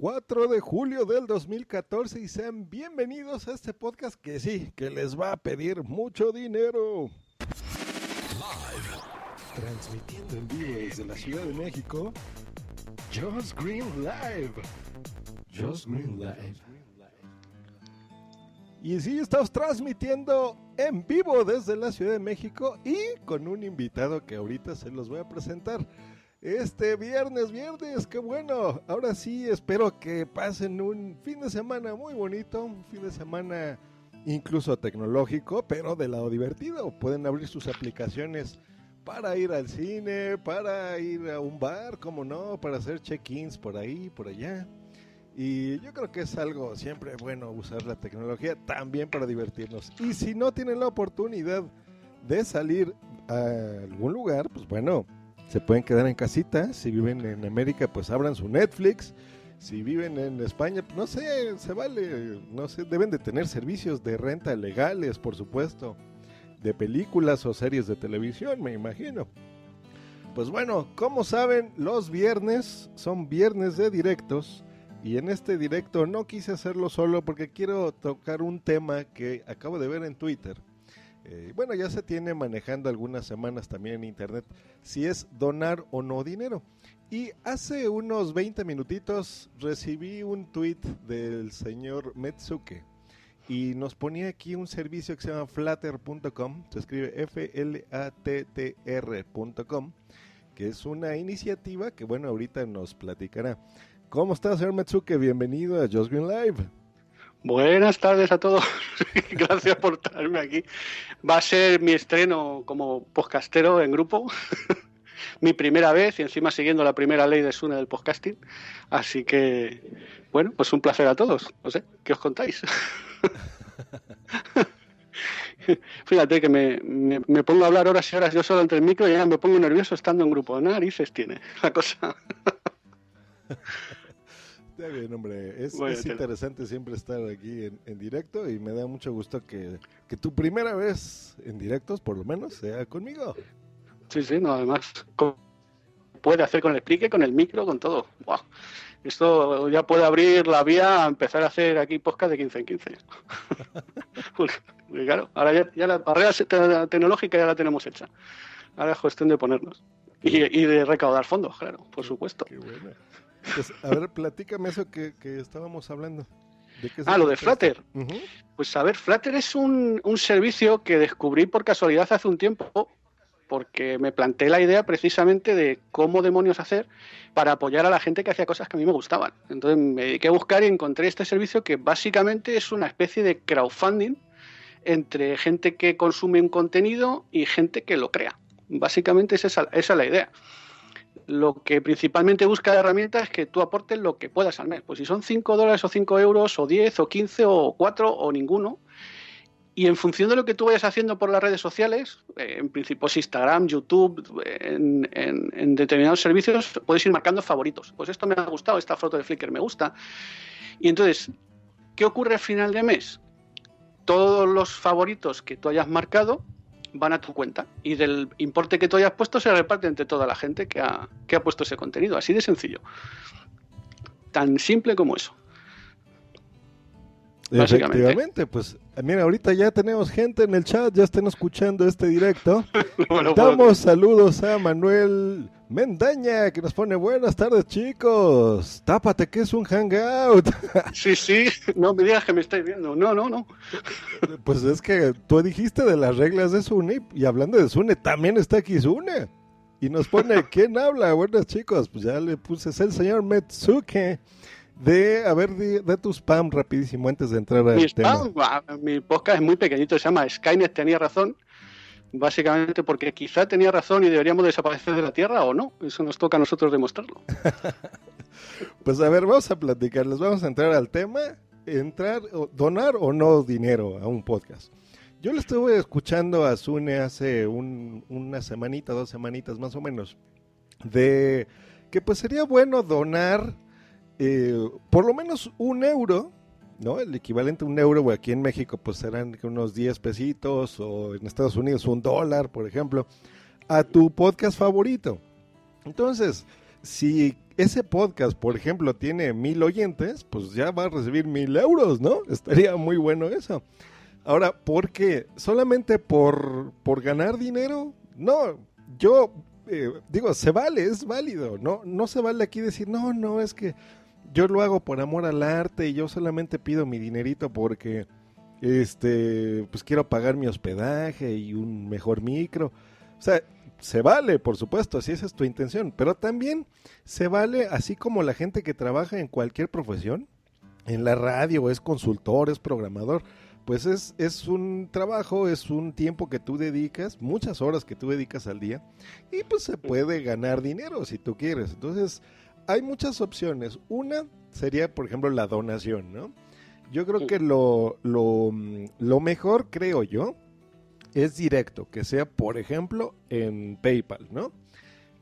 4 de julio del 2014 y sean bienvenidos a este podcast que sí, que les va a pedir mucho dinero. Transmitiendo en vivo desde la Ciudad de México, Just Green Live. Just Green Live. Y sí, estamos transmitiendo en vivo desde la Ciudad de México y con un invitado que ahorita se los voy a presentar. Este viernes, viernes, qué bueno. Ahora sí, espero que pasen un fin de semana muy bonito, un fin de semana incluso tecnológico, pero de lado divertido. Pueden abrir sus aplicaciones para ir al cine, para ir a un bar, como no, para hacer check-ins por ahí, por allá. Y yo creo que es algo siempre bueno usar la tecnología también para divertirnos. Y si no tienen la oportunidad de salir a algún lugar, pues bueno, se pueden quedar en casita. Si viven en América, pues abran su Netflix. Si viven en España, no sé, se vale, no sé, deben de tener servicios de renta legales, por supuesto, de películas o series de televisión, me imagino. Pues bueno, como saben, los viernes son viernes de directos y en este directo no quise hacerlo solo porque quiero tocar un tema que acabo de ver en Twitter eh, bueno, ya se tiene manejando algunas semanas también en internet si es donar o no dinero. Y hace unos 20 minutitos recibí un tweet del señor Metsuke y nos ponía aquí un servicio que se llama flatter.com, se escribe F-L-A-T-T-R.com, que es una iniciativa que, bueno, ahorita nos platicará. ¿Cómo está, señor Metsuke? Bienvenido a Just Green Live. Buenas tardes a todos. Gracias por traerme aquí. Va a ser mi estreno como podcastero en grupo. mi primera vez y encima siguiendo la primera ley de Sune del podcasting. Así que, bueno, pues un placer a todos. No sé, ¿qué os contáis? Fíjate que me, me, pongo a hablar horas y horas yo solo entre el micro y ya me pongo nervioso estando en grupo. Narices tiene la cosa. Está bien, hombre. Es, interesante siempre estar aquí en, directo y me da mucho gusto que, tu primera vez en directos, por lo menos, sea conmigo. Sí, sí, no, además puede hacer con el explique, con el micro, con todo. Esto ya puede abrir la vía a empezar a hacer aquí podcast de 15 en 15. claro, ahora ya, la barrera tecnológica ya la tenemos hecha. Ahora es cuestión de ponernos. Y, y de recaudar fondos, claro, por supuesto. Qué bueno. Pues, a ver, platícame eso que, estábamos hablando. ah, lo de Flutter. Pues a ver, Flutter es un, servicio que descubrí por casualidad hace un tiempo porque me planteé la idea precisamente de cómo demonios hacer para apoyar a la gente que hacía cosas que a mí me gustaban. Entonces me dediqué a buscar y encontré este servicio que básicamente es una especie de crowdfunding entre gente que consume un contenido y gente que lo crea. Básicamente esa, esa es la idea lo que principalmente busca la herramienta es que tú aportes lo que puedas al mes. Pues si son 5 dólares o 5 euros o 10 o 15 o 4 o ninguno. Y en función de lo que tú vayas haciendo por las redes sociales, eh, en principio Instagram, YouTube, en, en, determinados servicios, puedes ir marcando favoritos. Pues esto me ha gustado, esta foto de Flickr me gusta. Y entonces, ¿qué ocurre al final de mes? Todos los favoritos que tú hayas marcado van a tu cuenta y del importe que tú hayas puesto se reparte entre toda la gente que ha, que ha puesto ese contenido. Así de sencillo. Tan simple como eso. Efectivamente, pues mira, ahorita ya tenemos gente en el chat, ya están escuchando este directo. Damos saludos a Manuel Mendaña, que nos pone buenas tardes, chicos. Tápate que es un hangout. Sí, sí, no me digas que me estáis viendo. No, no, no. Pues es que tú dijiste de las reglas de Sune y hablando de Sune, también está aquí Sune. Y nos pone, ¿quién habla? Buenas chicos, pues ya le puse, es el señor Metsuke. De, a ver, de, tu spam rapidísimo antes de entrar al mi spam, ah, Mi podcast es muy pequeñito, se llama Skynet tenía razón básicamente porque quizá tenía razón y deberíamos desaparecer de la Tierra o no. Eso nos toca a nosotros demostrarlo. pues a ver, vamos a platicarles, vamos a entrar al tema, entrar, donar o no dinero a un podcast. Yo le estuve escuchando a Sune hace una semanita, dos semanitas más o menos, de que pues sería bueno donar eh, por lo menos un euro ¿no? El equivalente a un euro, aquí en México pues serán unos 10 pesitos o en Estados Unidos un dólar, por ejemplo, a tu podcast favorito. Entonces, si ese podcast, por ejemplo, tiene mil oyentes, pues ya va a recibir mil euros, ¿no? Estaría muy bueno eso. Ahora, ¿por qué? ¿Solamente por, por ganar dinero? No, yo eh, digo, se vale, es válido, ¿no? No se vale aquí decir, no, no, es que yo lo hago por amor al arte y yo solamente pido mi dinerito porque, este, pues quiero pagar mi hospedaje y un mejor micro. O sea, se vale, por supuesto, si esa es tu intención, pero también se vale, así como la gente que trabaja en cualquier profesión, en la radio, es consultor, es programador, pues es, es un trabajo, es un tiempo que tú dedicas, muchas horas que tú dedicas al día, y pues se puede ganar dinero si tú quieres. Entonces, hay muchas opciones. Una sería, por ejemplo, la donación, ¿no? Yo creo que lo, lo, lo mejor, creo yo, es directo, que sea, por ejemplo, en PayPal, ¿no?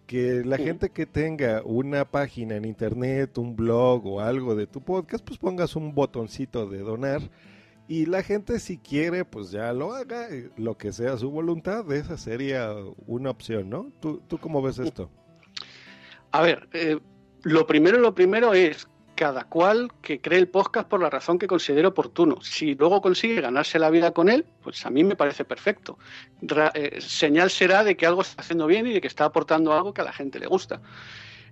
Que la gente que tenga una página en internet, un blog o algo de tu podcast, pues pongas un botoncito de donar y la gente si quiere, pues ya lo haga, eh, lo que sea su voluntad, esa sería una opción, ¿no? ¿Tú, tú cómo ves esto? A ver, eh, lo primero, lo primero es cada cual que cree el podcast por la razón que considere oportuno. Si luego consigue ganarse la vida con él, pues a mí me parece perfecto. Eh, señal será de que algo está haciendo bien y de que está aportando algo que a la gente le gusta.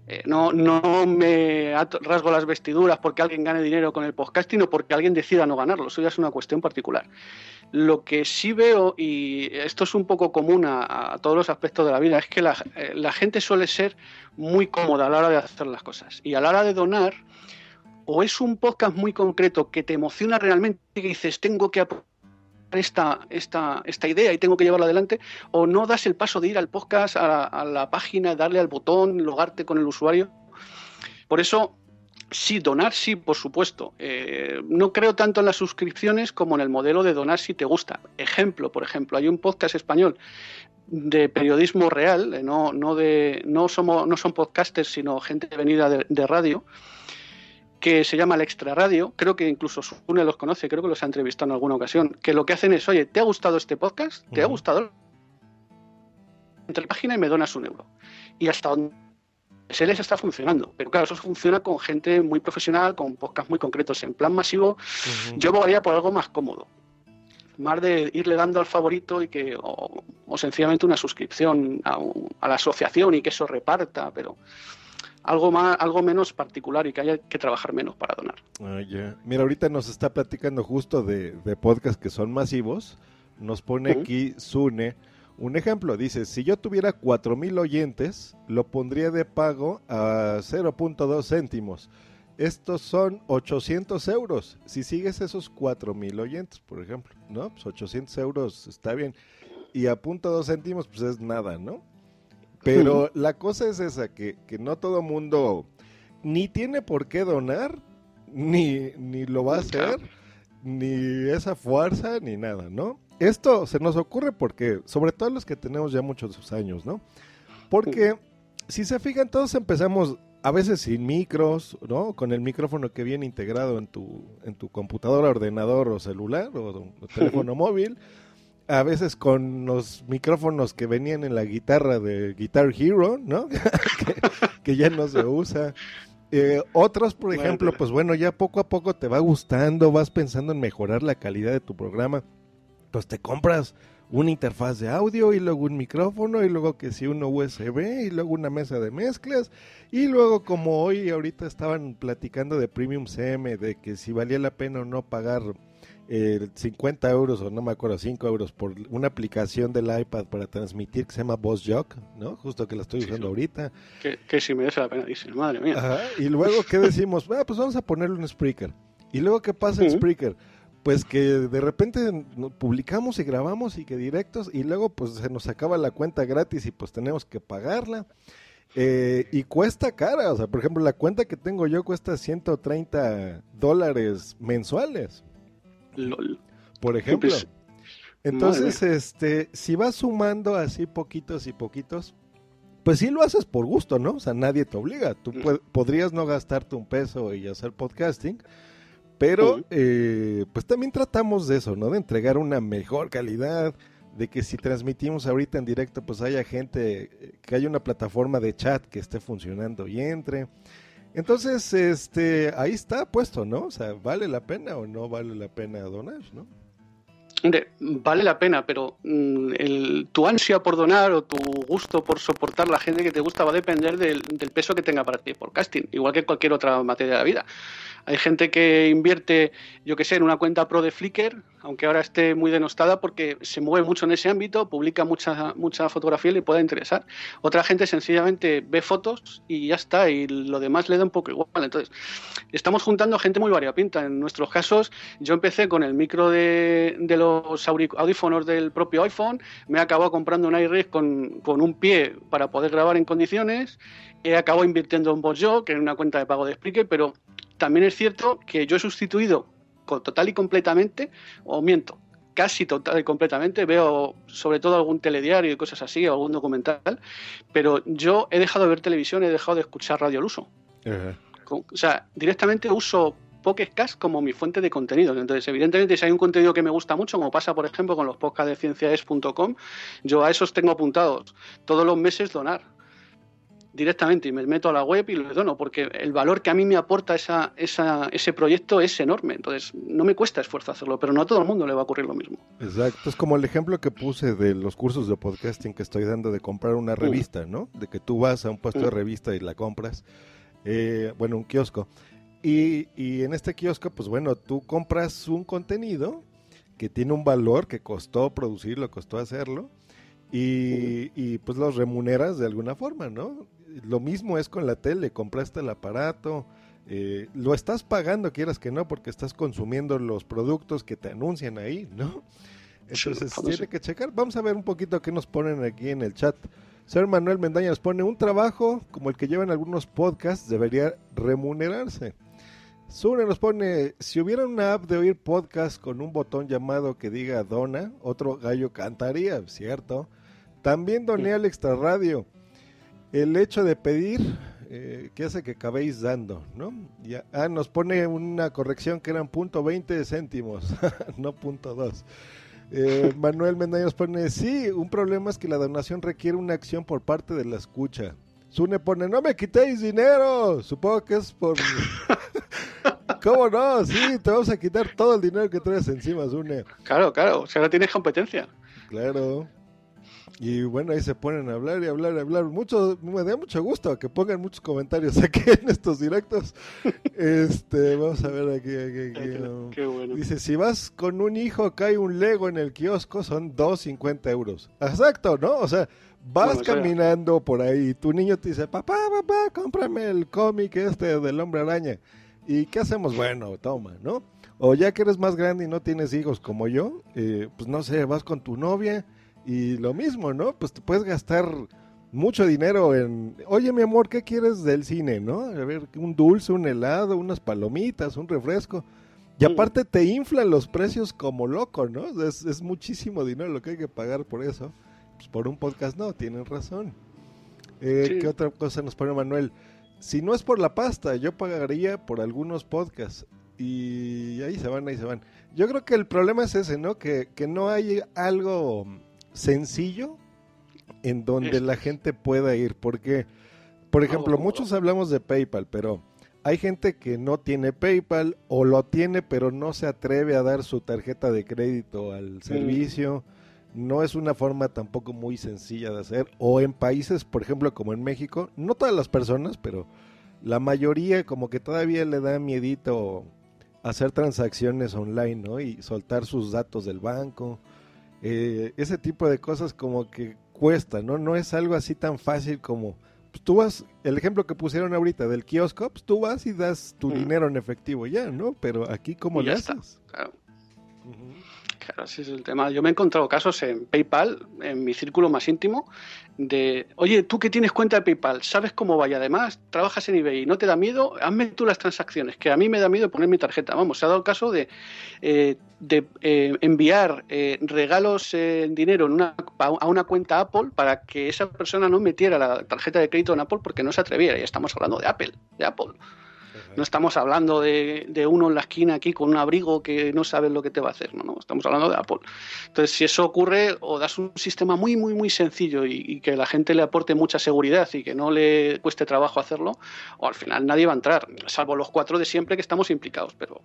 Eh, no, no me rasgo las vestiduras porque alguien gane dinero con el podcasting o porque alguien decida no ganarlo. Eso ya es una cuestión particular. Lo que sí veo, y esto es un poco común a, todos los aspectos de la vida, es que la, eh, la, gente suele ser muy cómoda a la hora de hacer las cosas. Y a la hora de donar, o es un podcast muy concreto que te emociona realmente y dices, tengo que esta, esta, esta idea y tengo que llevarla adelante, o no das el paso de ir al podcast, a la, página, darle al botón, logarte con el usuario. Por eso, sí, donar sí, por supuesto. Eh, no creo tanto en las suscripciones como en el modelo de donar si te gusta. Ejemplo, por ejemplo, hay un podcast español de periodismo real, eh, no, no, de, no, somos, no son podcasters, sino gente venida de radio, que se llama el Extra Radio, creo que incluso Sune los conoce, creo que los ha entrevistado en alguna ocasión, que lo que hacen es, oye, ¿te ha gustado este podcast? ¿Te ha gustado? Entre la página y me donas un euro. Y hasta donde se les está funcionando. Pero claro, eso funciona con gente muy profesional, con podcasts muy concretos. En plan masivo, yo votaría por algo más cómodo. Más de irle dando al favorito y que, o, sencillamente una suscripción a, a, la asociación y que eso reparta, pero algo más, algo menos particular y que haya que trabajar menos para donar. Ah, Mira, ahorita nos está platicando justo de, de podcasts que son masivos. Nos pone aquí Sune un ejemplo. Dice, si yo tuviera 4.000 oyentes, lo pondría de pago a 0.2 céntimos. Estos son 800 euros. Si sigues esos 4.000 oyentes, por ejemplo, ¿no? Pues 800 euros está bien. Y a punto dos céntimos, pues es nada, ¿no? Pero la cosa es esa, que, no todo mundo ni tiene por qué donar, ni, ni lo va a hacer, ni esa fuerza, ni nada, ¿no? Esto se nos ocurre porque, sobre todo los que tenemos ya muchos años, ¿no? Porque si se fijan, todos empezamos a veces sin micros, ¿no? Con el micrófono que viene integrado en tu, en tu computadora, ordenador o celular o teléfono móvil a veces con los micrófonos que venían en la guitarra de Guitar Hero, ¿no? que, ya no se usa. Eh, otros, por ejemplo, pues bueno, ya poco a poco te va gustando, vas pensando en mejorar la calidad de tu programa, pues te compras una interfaz de audio y luego un micrófono y luego que si uno USB y luego una mesa de mezclas y luego como hoy ahorita estaban platicando de Premium CM de que si valía la pena o no pagar 50 euros o no me acuerdo, 5 euros por una aplicación del iPad para transmitir que se llama Boss Jock, ¿no? Justo que la estoy usando ahorita. Que, si merece la pena, madre mía. Y luego, ¿qué decimos? ah, pues vamos a ponerle un Spreaker. ¿Y luego qué pasa en Spreaker? Pues que de repente publicamos y grabamos y que directos y luego pues se nos acaba la cuenta gratis y pues tenemos que pagarla. Eh, y cuesta cara, o sea, por ejemplo, la cuenta que tengo yo cuesta 130 dólares mensuales. Por ejemplo. Entonces, este, si vas sumando así poquitos y poquitos, pues sí lo haces por gusto, ¿no? O sea, nadie te obliga. Tú mm. podrías no gastarte un peso y hacer podcasting, pero eh, pues también tratamos de eso, ¿no? De entregar una mejor calidad, de que si transmitimos ahorita en directo, pues haya gente, que haya una plataforma de chat que esté funcionando y entre. Entonces, este, ahí está puesto, ¿no? O sea, ¿vale la pena o no vale la pena donar, no? Vale la pena, pero mm, el, tu ansia por donar o tu gusto por soportar la gente que te gusta va a depender del peso que tenga para ti por casting, igual que cualquier otra materia de la vida. Hay gente que invierte, yo que sé, en una cuenta pro de Flickr, aunque ahora esté muy denostada porque se mueve mucho en ese ámbito, publica mucha, mucha fotografía y le puede interesar. Otra gente sencillamente ve fotos y ya está, y lo demás le da un poco igual. Entonces, estamos juntando gente muy variopinta. En nuestros casos, yo empecé con el micro de, los audífonos del propio iPhone, me he acabado comprando un iRig con, con un pie para poder grabar en condiciones, he acabado invirtiendo en BotJo, que es una cuenta de pago de Spreaker, pero también es cierto que yo he sustituido total y completamente, o miento, casi total y completamente, veo sobre todo algún telediario y cosas así, algún documental, pero yo he dejado de ver televisión, he dejado de escuchar radio al uso. O sea, directamente uso Pocket como mi fuente de contenido. Entonces, evidentemente, si hay un contenido que me gusta mucho, como pasa, por ejemplo, con los podcasts de ciencias.com, yo a esos tengo apuntados todos los meses donar directamente y me meto a la web y lo dono, porque el valor que a mí me aporta esa, esa, ese proyecto es enorme. Entonces, no me cuesta esfuerzo hacerlo, pero no a todo el mundo le va a ocurrir lo mismo. Exacto, es como el ejemplo que puse de los cursos de podcasting que estoy dando de comprar una mm. revista, ¿no? De que tú vas a un puesto de mm. revista y la compras, eh, bueno, un kiosco. Y, y en este kiosco, pues bueno, tú compras un contenido que tiene un valor, que costó producirlo, costó hacerlo, y, y, pues los remuneras de alguna forma, ¿no? lo mismo es con la tele, compraste el aparato, eh, lo estás pagando, quieras que no, porque estás consumiendo los productos que te anuncian ahí, ¿no? Entonces tiene que checar. Vamos a ver un poquito qué nos ponen aquí en el chat. Ser Manuel Mendaña nos pone un trabajo como el que llevan algunos podcasts debería remunerarse. Sune nos pone, si hubiera una app de oír podcast con un botón llamado que diga dona, otro gallo cantaría, ¿cierto? También doné al extra radio el hecho de pedir eh, que hace que acabéis dando, ¿no? Ya, ah, nos pone una corrección que eran punto 20 céntimos, no punto 2. Eh, Manuel Mendaña nos pone, sí, un problema es que la donación requiere una acción por parte de la escucha. Sune pone, no me quitéis dinero. Supongo que es por... ¿Cómo no? Sí, te vamos a quitar todo el dinero que traes encima, Sune. Claro, claro, o sea, no tienes competencia. Claro. Y bueno, ahí se ponen a hablar y hablar y hablar. Mucho, me da mucho gusto que pongan muchos comentarios aquí en estos directos. este, vamos a ver aquí. aquí, Dice, si vas con un hijo, cae un Lego en el kiosco, son 2.50 euros. Exacto, ¿no? O sea, vas caminando por ahí y tu niño te dice, papá, papá, cómprame el cómic este del hombre araña. ¿Y qué hacemos? Bueno, toma, ¿no? O ya que eres más grande y no tienes hijos como yo, eh, pues no sé, vas con tu novia y lo mismo, ¿no? Pues te puedes gastar mucho dinero en, oye mi amor, ¿qué quieres del cine, no? A ver, un dulce, un helado, unas palomitas, un refresco. Y aparte te inflan los precios como loco, ¿no? Es, es muchísimo dinero lo que hay que pagar por eso. Pues por un podcast no, tienen razón. Eh, ¿Qué otra cosa nos pone Manuel? Si no es por la pasta, yo pagaría por algunos podcasts. Y ahí se van, ahí se van. Yo creo que el problema es ese, ¿no? Que, que no hay algo sencillo en donde la gente pueda ir. Porque, por ejemplo, muchos hablamos de PayPal, pero hay gente que no tiene PayPal o lo tiene, pero no se atreve a dar su tarjeta de crédito al servicio. No es una forma tampoco muy sencilla de hacer. O en países, por ejemplo, como en México, no todas las personas, pero la mayoría como que todavía le da miedito hacer transacciones online, ¿no? Y soltar sus datos del banco eh, ese tipo de cosas como que cuesta, ¿no? No es algo así tan fácil como, pues, tú vas, el ejemplo que pusieron ahorita del kiosco, pues, tú vas y das tu dinero en efectivo ya, ¿no? Pero aquí, ¿cómo le haces? Claro. Claro, ese es el tema. Yo me he encontrado casos en PayPal, en mi círculo más íntimo, de, oye, tú que tienes cuenta de PayPal, sabes cómo va y además trabajas en eBay no te da miedo, hazme tú las transacciones, que a mí me da miedo poner mi tarjeta. Vamos, se ha dado el caso de, eh, de eh, enviar eh, regalos en dinero en una, a una cuenta Apple para que esa persona no metiera la tarjeta de crédito en Apple porque no se atreviera. Y estamos hablando de Apple, de Apple. No estamos hablando de, uno en la esquina aquí con un abrigo que no sabes lo que te va a hacer, no, no, estamos hablando de Apple. Entonces, si eso ocurre, o das un sistema muy, muy, muy sencillo y, que la gente le aporte mucha seguridad y que no le cueste trabajo hacerlo, o al final nadie va a entrar, salvo los cuatro de siempre que estamos implicados, pero...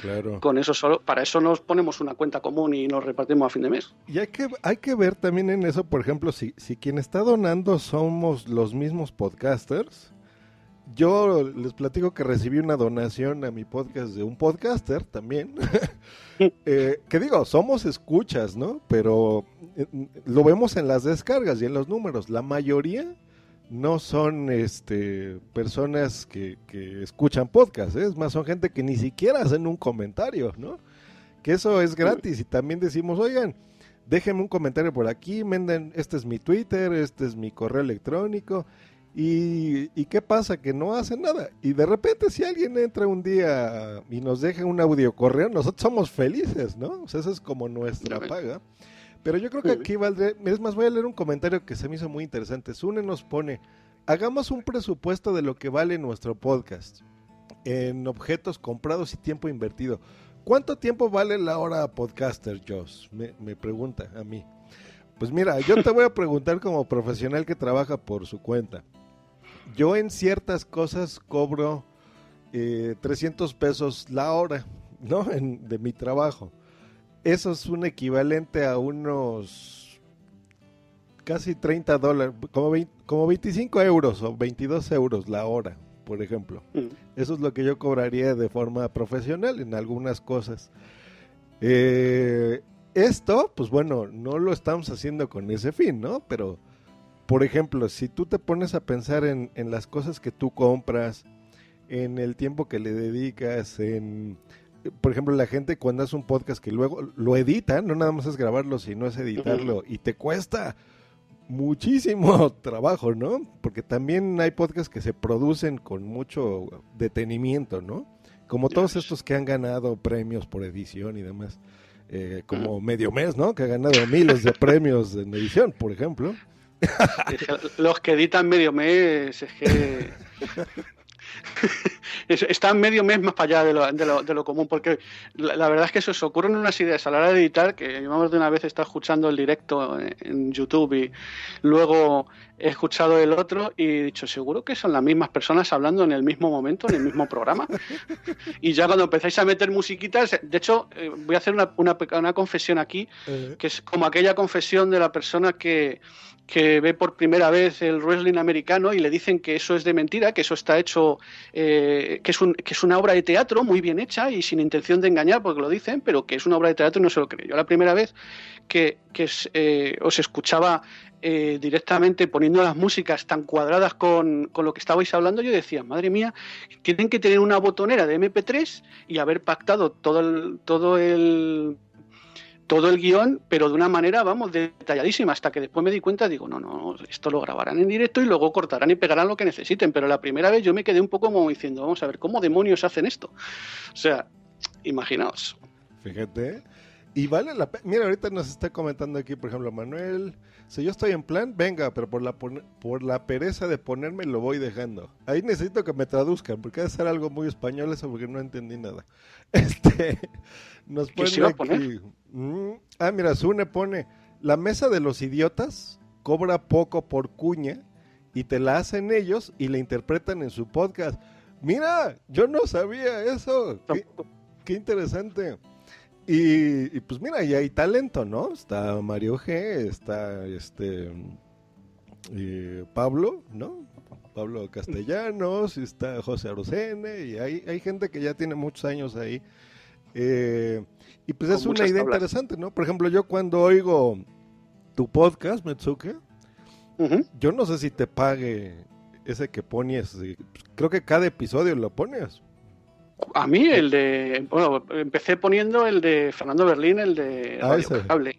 Claro. Con eso solo, para eso nos ponemos una cuenta común y nos repartimos a fin de mes. Y hay que, hay que ver también en eso, por ejemplo, si, si quien está donando somos los mismos podcasters, yo les platico que recibí una donación a mi podcast de un podcaster también. Eh, que digo, somos escuchas, ¿no? Pero eh, lo vemos en las descargas y en los números. La mayoría no son este personas que, que escuchan podcast, ¿eh? es más, son gente que ni siquiera hacen un comentario, ¿no? Que eso es gratis y también decimos, oigan, déjenme un comentario por aquí, menden, este es mi Twitter, este es mi correo electrónico ¿Y, qué pasa? Que no hacen nada. Y de repente si alguien entra un día y nos deja un audio correo, nosotros somos felices, ¿no? O sea, eso es como nuestra paga. Pero yo creo que aquí valdría... Es más, voy a leer un comentario que se me hizo muy interesante. Sune nos pone, hagamos un presupuesto de lo que vale nuestro podcast en objetos comprados y tiempo invertido. ¿Cuánto tiempo vale la hora podcaster, Joss? Me, me pregunta a mí. Pues mira, yo te voy a preguntar como profesional que trabaja por su cuenta yo en ciertas cosas cobro 300 eh, pesos la hora, ¿no? de mi trabajo. Eso es un equivalente a unos casi 30 dólares, como, como 25 euros o 22 euros la hora, por ejemplo. Mm. Eso es lo que yo cobraría de forma profesional en algunas cosas. Eh, esto, pues bueno, no lo estamos haciendo con ese fin, ¿no? Pero por ejemplo, si tú te pones a pensar en, las cosas que tú compras, en el tiempo que le dedicas, en, por ejemplo, la gente cuando hace un podcast que luego lo edita, no nada más es grabarlo, sino es editarlo, y te cuesta muchísimo trabajo, ¿no? Porque también hay podcasts que se producen con mucho detenimiento, ¿no? Como todos estos que han ganado premios por edición y demás. Eh, como Medio Mes, ¿no? Que ha ganado miles de premios en edición, por ejemplo. Los que editan medio mes, es que. están medio mes más para allá de lo, común, porque la, verdad es que eso, se ocurren unas ideas a la hora de editar, que yo más de una vez he escuchando el directo en, YouTube y luego he escuchado el otro y he dicho, seguro que son las mismas personas hablando en el mismo momento, en el mismo programa. y ya cuando empezáis a meter musiquitas, de hecho, eh, voy a hacer una, una, una confesión aquí, eh. que es como aquella confesión de la persona que que ve por primera vez el wrestling americano y le dicen que eso es de mentira, que eso está hecho, eh, que, es un, que es una obra de teatro muy bien hecha y sin intención de engañar, porque lo dicen, pero que es una obra de teatro y no se lo cree. Yo la primera vez que, que eh, os escuchaba eh, directamente poniendo las músicas tan cuadradas con, con, lo que estabais hablando, yo decía, madre mía, tienen que tener una botonera de MP3 y haber pactado todo el, todo el todo el guion, pero de una manera, vamos, detalladísima, hasta que después me di cuenta, digo, no, no, esto lo grabarán en directo y luego cortarán y pegarán lo que necesiten, pero la primera vez yo me quedé un poco como diciendo, vamos a ver, ¿cómo demonios hacen esto? O sea, imaginaos. Fíjate, y vale la pena, mira, ahorita nos está comentando aquí, por ejemplo, Manuel, si yo estoy en plan, venga, pero por la, por la pereza de ponerme lo voy dejando. Ahí necesito que me traduzcan, porque debe ser algo muy español eso, porque no entendí nada. Este, nos pone aquí. Mm, ah, mira, Sune pone, la mesa de los idiotas cobra poco por cuña y te la hacen ellos y la interpretan en su podcast. Mira, yo no sabía eso. Qué, interesante. Y, pues mira, y hay talento, ¿no? Está Mario G, está este eh, Pablo, ¿no? Pablo Castellanos, está José Arocene, y hay, hay gente que ya tiene muchos años ahí. Eh, y pues es una idea interesante, ¿no? Por ejemplo, yo cuando oigo tu podcast, Metsuke, yo no sé si te pague ese que pones. Creo que cada episodio lo pones. A mí el de, bueno, empecé poniendo el de Fernando Berlín, el de ah,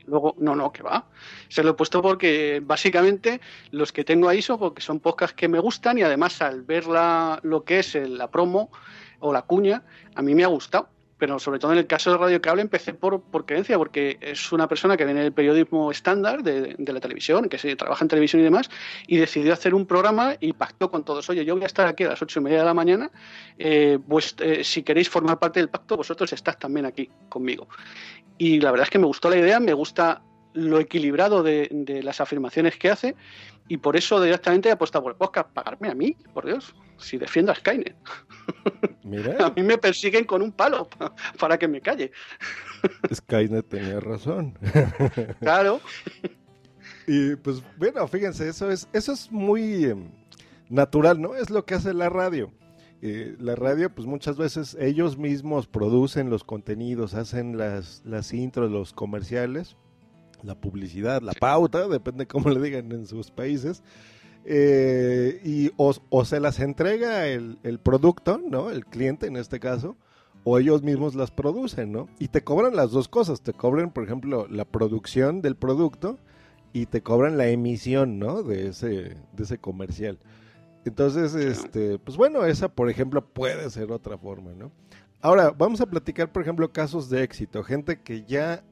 Luego, no, no, que va. Se lo he puesto porque básicamente los que tengo ahí son porque son podcasts que me gustan y además al ver la, lo que es la promo o la cuña, a mí me ha gustado pero sobre todo en el caso de Radio Cable empecé por, por creencia, porque es una persona que viene del periodismo estándar de, la televisión, que se trabaja en televisión y demás, y decidió hacer un programa y pactó con todos, oye, yo voy a estar aquí a las ocho y media de la mañana, eh, pues eh, si queréis formar parte del pacto, vosotros estás también aquí conmigo. Y la verdad es que me gustó la idea, me gusta lo equilibrado de, de las afirmaciones que hace y por eso directamente he apostado por el podcast. Pagarme a mí, por Dios, si defiendo a Skynet. Mira. a mí me persiguen con un palo para que me calle. Skynet tenía razón. claro. Y pues bueno, fíjense, eso es, eso es muy em, natural, ¿no? Es lo que hace la radio. Eh, la radio, pues muchas veces ellos mismos producen los contenidos, hacen las, las intros, los comerciales, la publicidad, la pauta, depende cómo le digan en sus países. Eh, y o, se las entrega el, el, producto, ¿no? El cliente en este caso, o ellos mismos las producen, ¿no? Y te cobran las dos cosas, te cobran, por ejemplo, la producción del producto y te cobran la emisión, ¿no? De ese, de ese comercial. Entonces, este, pues bueno, esa, por ejemplo, puede ser otra forma, ¿no? Ahora, vamos a platicar, por ejemplo, casos de éxito, gente que ya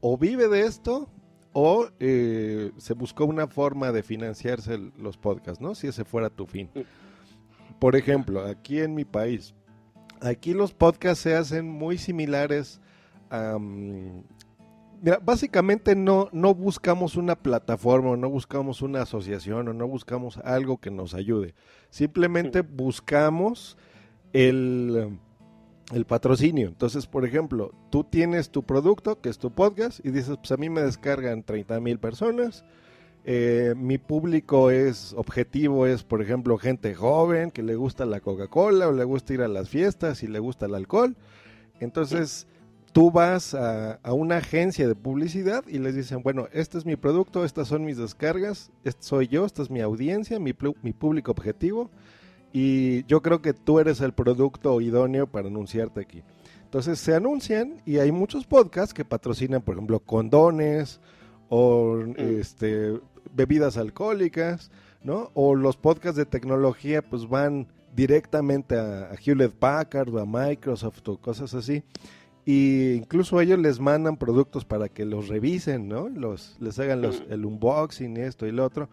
o vive de esto o eh, se buscó una forma de financiarse los podcasts, ¿no? Si ese fuera tu fin. Por ejemplo, aquí en mi país, aquí los podcasts se hacen muy similares a... mira, básicamente no, no buscamos una plataforma, no buscamos una asociación, o no buscamos algo que nos ayude. Simplemente buscamos el el patrocinio. Entonces, por ejemplo, tú tienes tu producto, que es tu podcast, y dices, pues a mí me descargan 30 mil personas. Eh, mi público es objetivo, es por ejemplo gente joven que le gusta la Coca-Cola o le gusta ir a las fiestas y le gusta el alcohol. Entonces, tú vas a, una agencia de publicidad y les dicen, bueno, este es mi producto, estas son mis descargas, este soy yo, esta es mi audiencia, mi, mi público objetivo y yo creo que tú eres el producto idóneo para anunciarte aquí. Entonces se anuncian y hay muchos podcasts que patrocinan, por ejemplo, condones o mm. este, bebidas alcohólicas, ¿no? O los podcasts de tecnología pues van directamente a, Hewlett Packard o a Microsoft o cosas así. Y incluso ellos les mandan productos para que los revisen, ¿no? Los, les hagan los, mm. el unboxing, esto y lo otro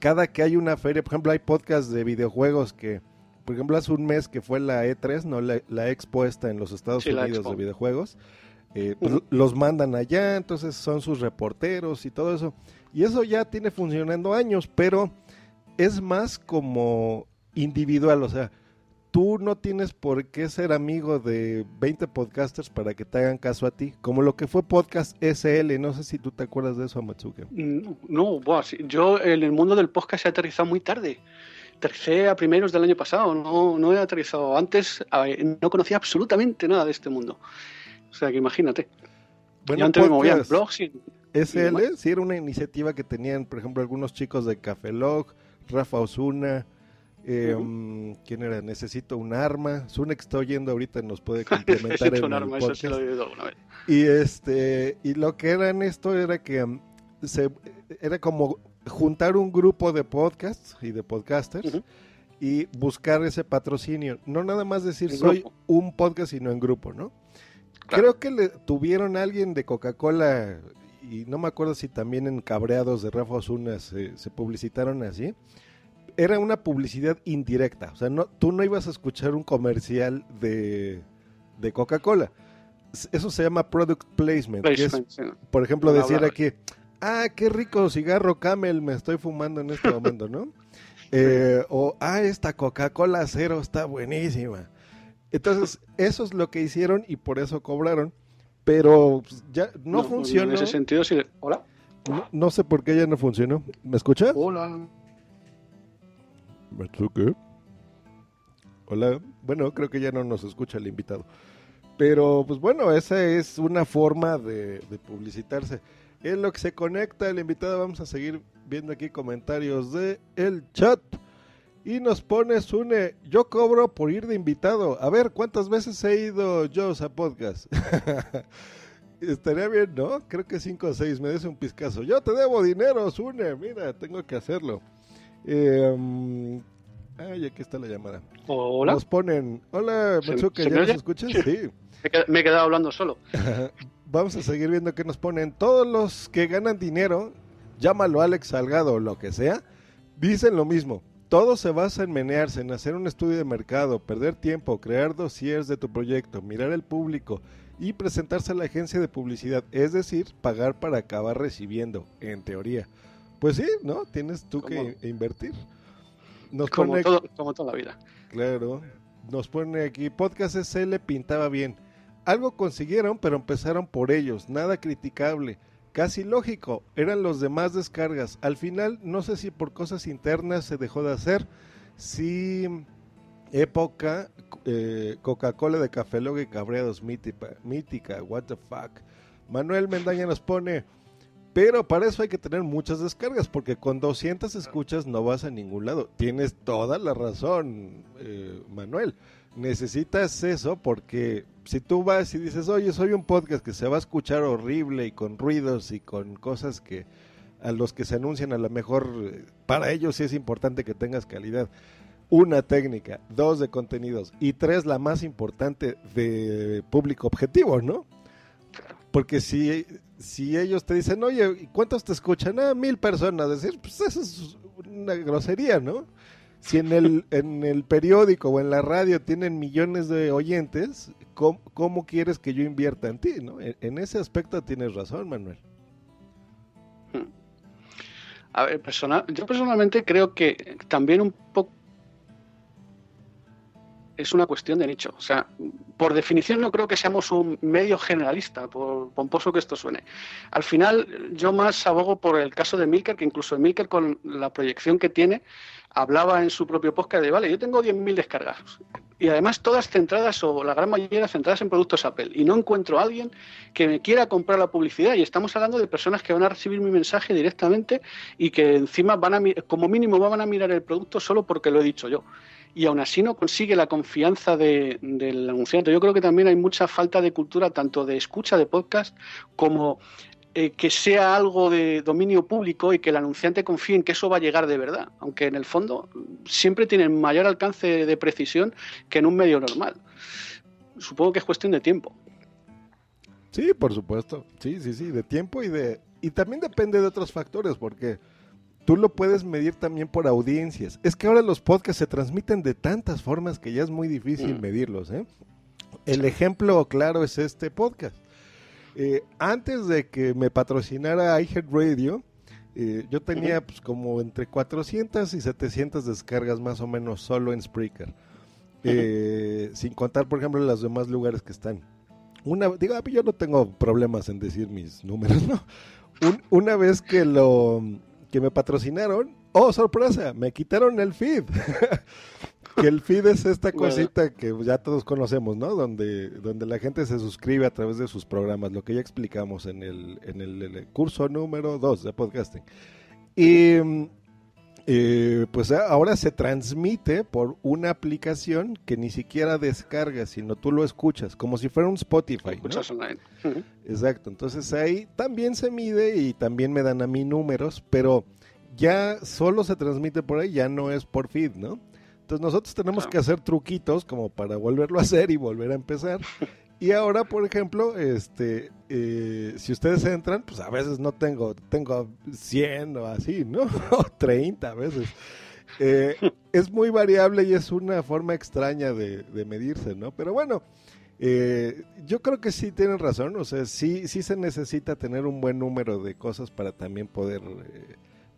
cada que hay una feria, por ejemplo, hay podcasts de videojuegos que, por ejemplo, hace un mes que fue la E3, ¿no? La, la expuesta en los Estados Unidos de videojuegos, eh, pues, los mandan allá, entonces son sus reporteros y todo eso. Y eso ya tiene funcionando años, pero es más como individual, o sea, tú no tienes por qué ser amigo de 20 podcasters para que te hagan caso a ti, como lo que fue Podcast SL, no sé si tú te acuerdas de eso, Matsuke. No, no yo en el mundo del podcast he aterrizado muy tarde. Aterricé a primeros del año pasado, no, no he aterrizado antes, no conocía absolutamente nada de este mundo. O sea que imagínate. Bueno, antes me movía en blogs y, SL, sí, era una iniciativa que tenían, por ejemplo, algunos chicos de Café Log, Rafa Osuna, eh, ¿Quién era? Necesito un arma. Sune que está oyendo ahorita nos puede complementar en un arma, Eso sí lo Y este y lo que era en esto era que um, se era como juntar un grupo de podcasts y de podcasters y buscar ese patrocinio. No nada más decir soy un podcast, sino en grupo, ¿no? Creo que le tuvieron a alguien de Coca-Cola y no me acuerdo si también en Cabreados de Rafa Osuna se publicitaron así era una publicidad indirecta. O sea, no, tú no ibas a escuchar un comercial de, Coca-Cola. Eso se llama product placement. Por ejemplo, decir aquí, ah, qué rico cigarro Camel me estoy fumando en este momento, ¿no? Eh, o, ah, esta Coca-Cola cero está buenísima. Entonces, eso es lo que hicieron y por eso cobraron. Pero pues, ya no, funcionó. En ese sentido, sí. Hola. No, no, sé por qué ya no funcionó. ¿Me escuchas? Hola. Matsuke. Hola. Bueno, creo que ya no nos escucha el invitado. Pero, pues bueno, esa es una forma de, publicitarse. En lo que se conecta el invitado, vamos a seguir viendo aquí comentarios de el chat. Y nos pone Sune, yo cobro por ir de invitado. A ver, ¿cuántas veces he ido yo a podcast? Estaría bien, ¿no? Creo que cinco o seis, me des un pizcazo. Yo te debo dinero, Sune, mira, tengo que hacerlo. Eh, Ay, aquí está la llamada. Hola. Nos ponen, hola, Matsuka, ¿ya nos escuchas? Sí. Me he quedado hablando solo. Vamos a seguir viendo qué nos ponen. Todos los que ganan dinero, llámalo Alex Salgado o lo que sea, dicen lo mismo. Todo se basa en menearse, en hacer un estudio de mercado, perder tiempo, crear dossiers de tu proyecto, mirar el público y presentarse a la agencia de publicidad, es decir, pagar para acabar recibiendo, en teoría. Pues sí, ¿no? Tienes tú que invertir. Nos como, pone, todo, como toda la vida. Claro. Nos pone aquí, Podcast SL pintaba bien. Algo consiguieron, pero empezaron por ellos. Nada criticable. Casi lógico, eran los demás descargas. Al final, no sé si por cosas internas se dejó de hacer, si época eh, Coca-Cola de Café Logo y Cabreados, mítica, mítica, what the fuck. Manuel Mendaña nos pone, pero para eso hay que tener muchas descargas, porque con 200 escuchas no vas a ningún lado. Tienes toda la razón, eh, Manuel. Necesitas eso porque si tú vas y dices, oye, soy un podcast que se va a escuchar horrible y con ruidos y con cosas que a los que se anuncian a lo mejor eh, para ellos sí es importante que tengas calidad. Una técnica, dos de contenidos y tres la más importante de público objetivo, ¿no? Porque si, si ellos te dicen, oye, ¿cuántos te escuchan? Ah, mil personas. Decir, pues eso es una grosería, ¿no? Si en el, en el periódico o en la radio tienen millones de oyentes, ¿cómo, quieres que yo invierta en ti? ¿no? En, ese aspecto tienes razón, Manuel. Hmm. A ver, personal, yo personalmente creo que también un poco es una cuestión de nicho. O sea, por definición no creo que seamos un medio generalista, por pomposo que esto suene. Al final, yo más abogo por el caso de Milker, que incluso Milker con la proyección que tiene, hablaba en su propio podcast de, vale, yo tengo 10.000 descargas. Y además todas centradas, o la gran mayoría centradas en productos Apple. Y no encuentro a alguien que me quiera comprar la publicidad. Y estamos hablando de personas que van a recibir mi mensaje directamente y que encima van a, como mínimo van a mirar el producto solo porque lo he dicho yo y aún así no consigue la confianza del anunciante. Yo creo que también hay mucha falta de cultura, tanto de escucha de podcast como eh, que sea algo de dominio público y que el anunciante confíe en que eso va a llegar de verdad, aunque en el fondo siempre tienen mayor alcance de precisión que en un medio normal. Supongo que es cuestión de tiempo. Sí, por supuesto. Sí, sí, sí, de tiempo y de y también depende de otros factores porque Tú lo puedes medir también por audiencias. Es que ahora los podcasts se transmiten de tantas formas que ya es muy difícil mm. medirlos. ¿eh? El ejemplo claro es este podcast. Eh, antes de que me patrocinara iHeartRadio, eh, yo tenía pues, como entre 400 y 700 descargas más o menos solo en Spreaker. Eh, sin contar, por ejemplo, los demás lugares que están. Una, digo, yo no tengo problemas en decir mis números, ¿no? una vez que lo, que me patrocinaron. Oh, sorpresa, me quitaron el feed. que el feed es esta cosita que ya todos conocemos, ¿no? Donde, donde la gente se suscribe a través de sus programas, lo que ya explicamos en el, en el, curso número 2 de podcasting. Y eh, pues ahora se transmite por una aplicación que ni siquiera descargas, sino tú lo escuchas, como si fuera un Spotify. Escuchas online. Exacto, entonces ahí también se mide y también me dan a mí números, pero ya solo se transmite por ahí, ya no es por feed, ¿no? Entonces nosotros tenemos que hacer truquitos como para volverlo a hacer y volver a empezar. Y ahora, por ejemplo, este, eh, si ustedes entran, pues a veces no tengo, tengo 100 o así, ¿no? O 30 a veces. Eh, es muy variable y es una forma extraña de, medirse, ¿no? Pero bueno, eh, yo creo que sí tienen razón, o sea, sí, sí se necesita tener un buen número de cosas para también poder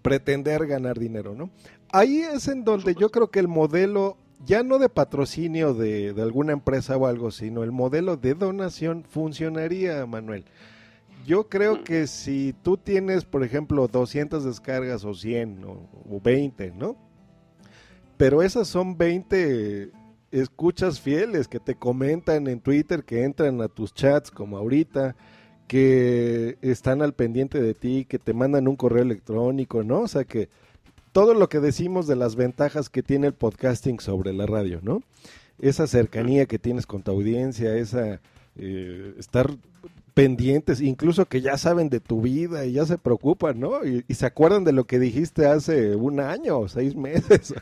pretender ganar dinero, ¿no? Ahí es en donde yo creo que el modelo ya no de patrocinio de, alguna empresa o algo, sino el modelo de donación funcionaría, Manuel. Yo creo mm. que si tú tienes, por ejemplo, 200 descargas o 100 o, 20, ¿no? Pero esas son 20 escuchas fieles que te comentan en Twitter, que entran a tus chats como ahorita, que están al pendiente de ti, que te mandan un correo electrónico, ¿no? O sea que todo lo que decimos de las ventajas que tiene el podcasting sobre la radio, ¿no? Esa cercanía que tienes con tu audiencia, esa eh, estar pendientes, incluso que ya saben de tu vida y ya se preocupan, ¿no? Y, se acuerdan de lo que dijiste hace un año o seis meses.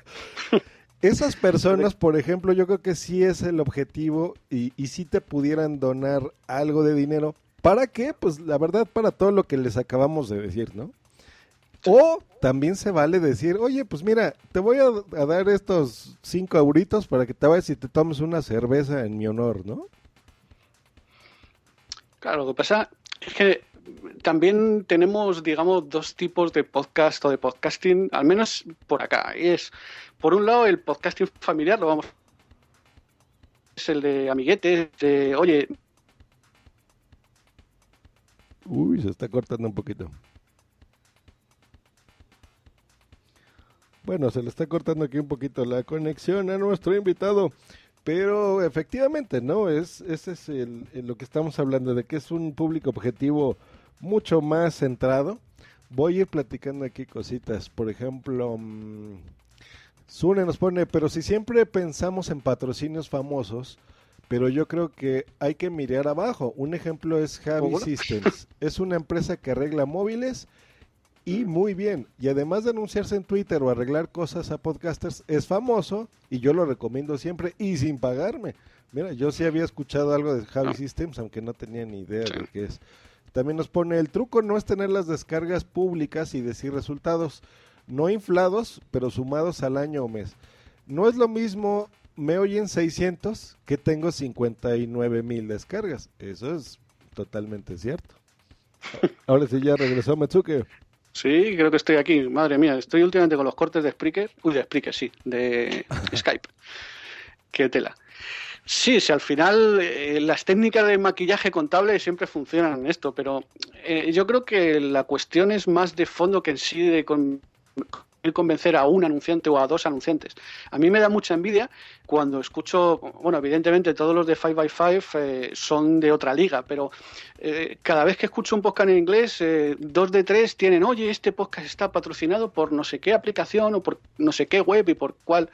Esas personas, por ejemplo, yo creo que sí es el objetivo y, y si te pudieran donar algo de dinero. ¿Para qué? Pues la verdad, para todo lo que les acabamos de decir, ¿no? O también se vale decir, oye, pues mira, te voy a, dar estos cinco euritos para que te vayas y te tomes una cerveza en mi honor, ¿no? Claro, lo que pasa es que también tenemos, digamos, dos tipos de podcast o de podcasting, al menos por acá. Y es, por un lado, el podcasting familiar, lo vamos. Es el de amiguetes, de, oye. Uy, se está cortando un poquito. Bueno, se le está cortando aquí un poquito la conexión a nuestro invitado, pero efectivamente, ¿no? Es, ese es el, lo que estamos hablando, de que es un público objetivo mucho más centrado. Voy a ir platicando aquí cositas. Por ejemplo, um, Sune nos pone, pero si siempre pensamos en patrocinios famosos, pero yo creo que hay que mirar abajo. Un ejemplo es Javi Systems. Es una empresa que arregla móviles y muy bien. Y además de anunciarse en Twitter o arreglar cosas a podcasters, es famoso y yo lo recomiendo siempre y sin pagarme. Mira, yo sí había escuchado algo de Javi Systems, aunque no tenía ni idea de qué es. También nos pone, el truco no es tener las descargas públicas y decir resultados no inflados, pero sumados al año o mes. No es lo mismo me oyen 600 que tengo 59 mil descargas. Eso es totalmente cierto. Ahora sí ya regresó Matsuke. Sí, creo que estoy aquí. Madre mía, estoy últimamente con los cortes de Spreaker. Uy, de Spreaker, sí, de Skype. Qué tela. Sí, sí, al final eh, las técnicas de maquillaje contable siempre funcionan en esto, pero eh, yo creo que la cuestión es más de fondo que en sí de con, convencer a un anunciante o a dos anunciantes. A mí me da mucha envidia cuando escucho, bueno, evidentemente todos los de 5x5 eh, son de otra liga, pero cada vez que escucho un podcast en inglés, dos de tres tienen, oye, este podcast está patrocinado por no sé qué aplicación o por no sé qué web y por cuál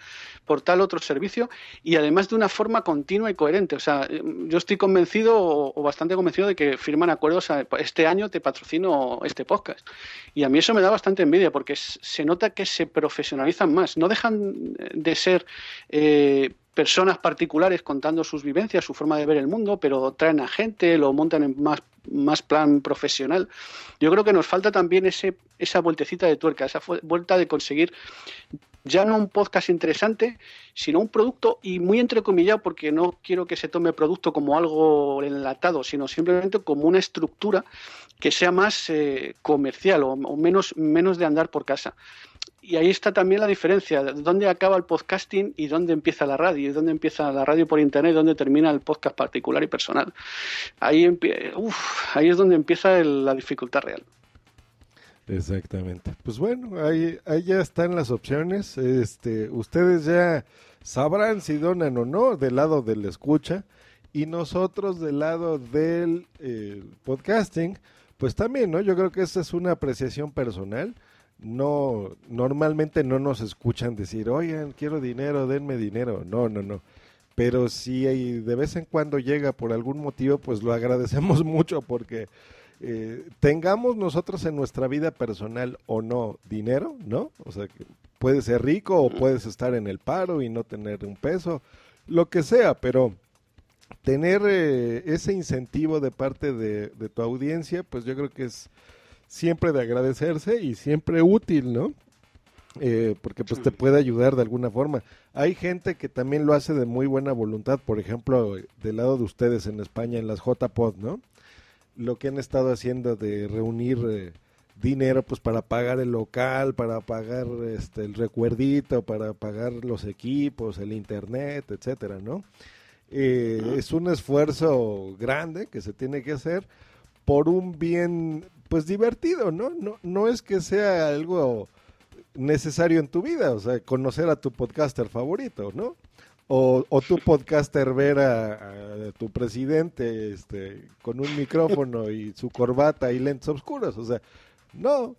por tal otro servicio y además de una forma continua y coherente. O sea, yo estoy convencido o, bastante convencido de que firman acuerdos este año te patrocino este podcast. Y a mí eso me da bastante envidia porque se nota que se profesionalizan más. No dejan de ser eh, personas particulares contando sus vivencias, su forma de ver el mundo, pero traen a gente, lo montan en más, más plan profesional. Yo creo que nos falta también ese, esa vueltecita de tuerca, esa vuelta de conseguir ya no un podcast interesante, sino un producto y muy entrecomillado porque no quiero que se tome producto como algo enlatado, sino simplemente como una estructura que sea más eh, comercial o, menos, menos de andar por casa. Y ahí está también la diferencia, dónde acaba el podcasting y dónde empieza la radio, y dónde empieza la radio por internet y dónde termina el podcast particular y personal. Ahí, ahí es donde empieza la dificultad real. Exactamente. Pues bueno, ahí, ahí ya están las opciones. Este, ustedes ya sabrán si donan o no del lado del escucha y nosotros del lado del eh, podcasting, pues también, ¿no? Yo creo que esa es una apreciación personal. No, normalmente no nos escuchan decir, oigan, quiero dinero, denme dinero. No, no, no. Pero si de vez en cuando llega por algún motivo, pues lo agradecemos mucho porque eh, tengamos nosotros en nuestra vida personal o no dinero, ¿no? O sea, que puedes ser rico o puedes estar en el paro y no tener un peso, lo que sea, pero tener eh, ese incentivo de parte de, tu audiencia, pues yo creo que es siempre de agradecerse y siempre útil, ¿no? Eh, porque pues te puede ayudar de alguna forma. Hay gente que también lo hace de muy buena voluntad, por ejemplo, del lado de ustedes en España, en las JPod, ¿no? lo que han estado haciendo de reunir eh, dinero pues para pagar el local, para pagar este el recuerdito, para pagar los equipos, el internet, etcétera, ¿no? Eh, es un esfuerzo grande que se tiene que hacer por un bien pues divertido, ¿no? No, no es que sea algo necesario en tu vida, o sea, conocer a tu podcaster favorito, ¿no? O, o tu podcaster ver a, tu presidente este, con un micrófono y su corbata y lentes oscuros. O sea, no,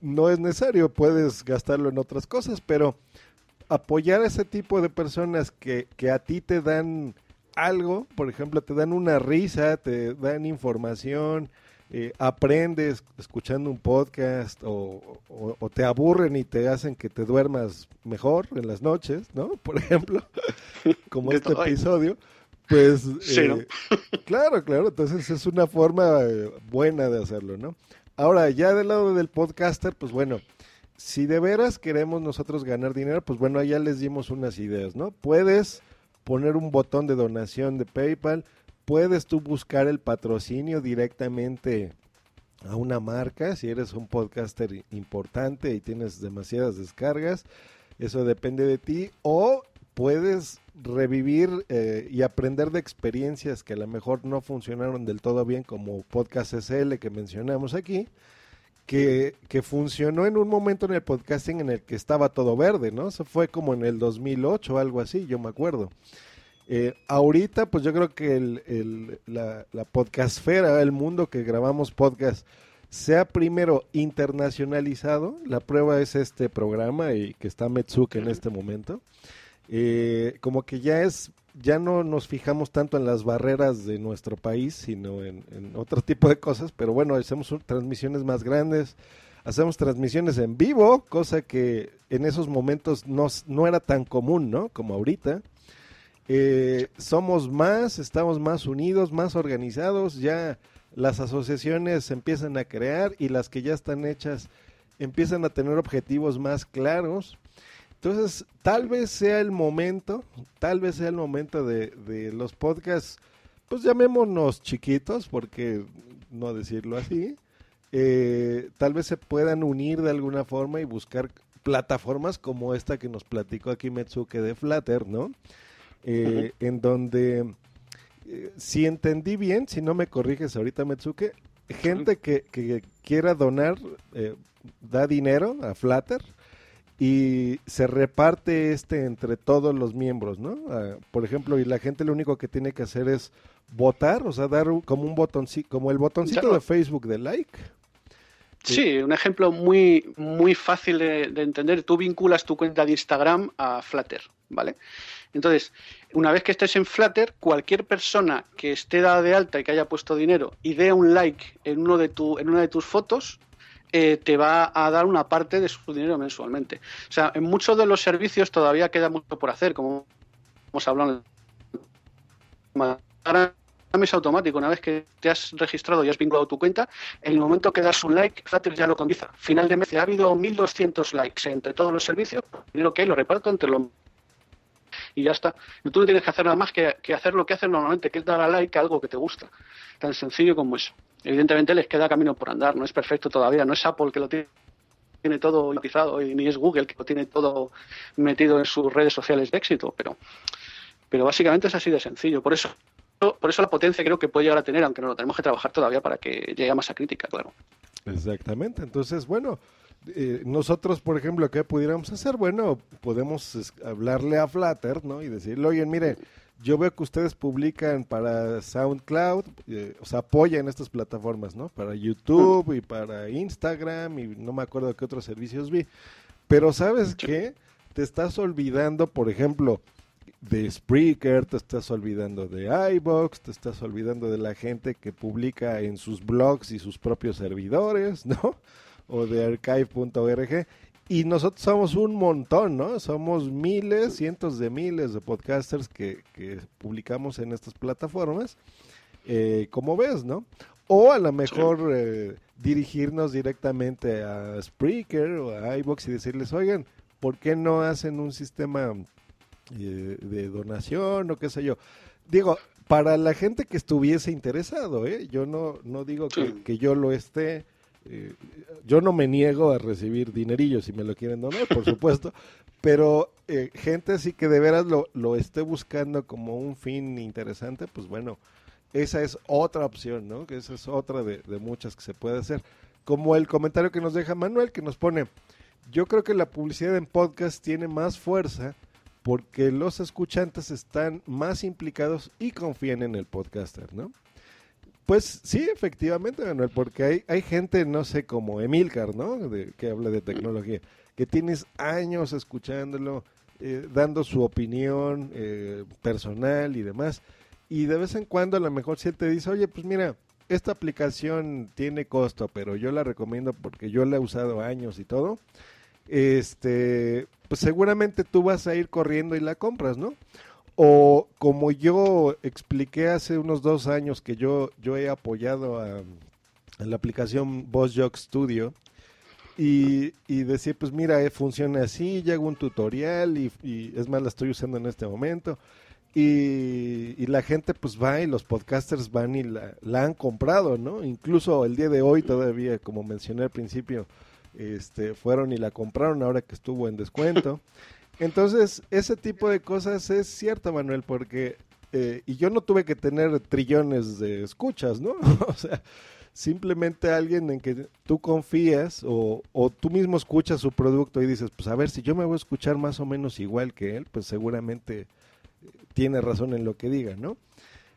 no es necesario, puedes gastarlo en otras cosas, pero apoyar a ese tipo de personas que, que a ti te dan algo, por ejemplo, te dan una risa, te dan información, eh, aprendes escuchando un podcast o, te aburren y te hacen que te duermas mejor en las noches, ¿no? Por ejemplo, como este episodio. Pues eh, claro, claro, entonces es una forma eh, buena de hacerlo, ¿no? Ahora, ya del lado del podcaster, pues bueno, si de veras queremos nosotros ganar dinero, pues bueno, ya les dimos unas ideas, ¿no? Puedes poner un botón de donación de PayPal, puedes tú buscar el patrocinio directamente a una marca, si eres un podcaster importante y tienes demasiadas descargas, eso depende de ti, o puedes revivir eh, y aprender de experiencias que a lo mejor no funcionaron del todo bien, como Podcast SL que mencionamos aquí, que, que, funcionó en un momento en el podcasting en el que estaba todo verde, ¿no? Eso fue como en el 2008 o algo así, yo me acuerdo. Eh, ahorita, pues yo creo que el, la, la podcastfera, el mundo que grabamos podcast, sea primero internacionalizado. La prueba es este programa y que está Metsuke en este momento. Eh, como que ya es, ya no nos fijamos tanto en las barreras de nuestro país, sino en, otro tipo de cosas. Pero bueno, hacemos transmisiones más grandes, hacemos transmisiones en vivo, cosa que en esos momentos no, no era tan común, ¿no? Como ahorita. Eh, somos más, estamos más unidos, más organizados, ya las asociaciones se empiezan a crear y las que ya están hechas empiezan a tener objetivos más claros. Entonces, tal vez sea el momento, tal vez sea el momento de, de los podcasts, pues llamémonos chiquitos, porque no decirlo así, eh, tal vez se puedan unir de alguna forma y buscar plataformas como esta que nos platicó aquí Metsuke de Flutter, ¿no? Eh, en donde, eh, si entendí bien, si no me corriges ahorita, Metsuke, gente que, quiera donar, eh, da dinero a Flutter y se reparte este entre todos los miembros, ¿no? Ah, por ejemplo, y la gente lo único que tiene que hacer es votar, o sea, dar como un botoncito, como el botoncito de Facebook de like. Sí, un ejemplo muy, muy fácil de, de, entender. Tú vinculas tu cuenta de Instagram a Flutter, ¿vale? Entonces, una vez que estés en Flutter, cualquier persona que esté dada de alta y que haya puesto dinero y dé un like en, uno de tu, en una de tus fotos, eh, te va a dar una parte de su dinero mensualmente. O sea, en muchos de los servicios todavía queda mucho por hacer, como hemos hablado. Ahora es automático. Una vez que te has registrado y has vinculado tu cuenta, en el momento que das un like, Flutter ya lo comienza. Final de mes ha habido 1.200 likes entre todos los servicios. Dinero que lo reparto entre los y ya está. Tú no tienes que hacer nada más que, hacer lo que haces normalmente, que es dar a like a algo que te gusta. Tan sencillo como eso. Evidentemente les queda camino por andar, no es perfecto todavía, no es Apple que lo tiene todo utilizado y ni es Google que lo tiene todo metido en sus redes sociales de éxito, pero, pero básicamente es así de sencillo. Por eso, por eso la potencia creo que puede llegar a tener, aunque no lo tenemos que trabajar todavía para que llegue a masa crítica, claro. Exactamente. Entonces, bueno, eh, nosotros, por ejemplo, ¿qué pudiéramos hacer? Bueno, podemos hablarle a Flutter, ¿no? Y decirle, oye, mire, yo veo que ustedes publican para SoundCloud, eh, o sea, apoyan estas plataformas, ¿no? Para YouTube y para Instagram y no me acuerdo qué otros servicios vi. Pero ¿sabes qué? Te estás olvidando, por ejemplo, de Spreaker, te estás olvidando de iBox, te estás olvidando de la gente que publica en sus blogs y sus propios servidores, ¿no? o de archive.org. Y nosotros somos un montón, ¿no? Somos miles, cientos de miles de podcasters que, publicamos en estas plataformas, eh, como ves, ¿no? O a lo mejor eh, dirigirnos directamente a Spreaker o a iBox y decirles, oigan, ¿por qué no hacen un sistema eh, de donación o qué sé yo? Digo, para la gente que estuviese interesado, ¿eh? Yo no, no digo que, que yo lo esté eh, yo no me niego a recibir dinerillo si me lo quieren donar, por supuesto, pero eh, gente así que de veras lo, lo esté buscando como un fin interesante, pues bueno, esa es otra opción, ¿no? Que esa es otra de, de muchas que se puede hacer. Como el comentario que nos deja Manuel, que nos pone, yo creo que la publicidad en podcast tiene más fuerza porque los escuchantes están más implicados y confían en el podcaster, ¿no? Pues sí, efectivamente, Manuel, porque hay, hay gente, no sé, como Emilcar, ¿no? De, que habla de tecnología, que tienes años escuchándolo, eh, dando su opinión eh, personal y demás, y de vez en cuando a lo mejor si él te dice, oye, pues mira, esta aplicación tiene costo, pero yo la recomiendo porque yo la he usado años y todo, este, pues seguramente tú vas a ir corriendo y la compras, ¿no? O como yo expliqué hace unos dos años que yo, yo he apoyado a, la aplicación BossJock Studio y, y decir, pues mira, eh, funciona así, ya un tutorial y, y, es más, la estoy usando en este momento. Y, y, la gente pues va y los podcasters van y la, la, han comprado, ¿no? Incluso el día de hoy todavía, como mencioné al principio, este, fueron y la compraron ahora que estuvo en descuento. Entonces, ese tipo de cosas es cierto, Manuel, porque, eh, y yo no tuve que tener trillones de escuchas, ¿no? o sea, simplemente alguien en que tú confías o, o, tú mismo escuchas su producto y dices, pues a ver, si yo me voy a escuchar más o menos igual que él, pues seguramente tiene razón en lo que diga, ¿no?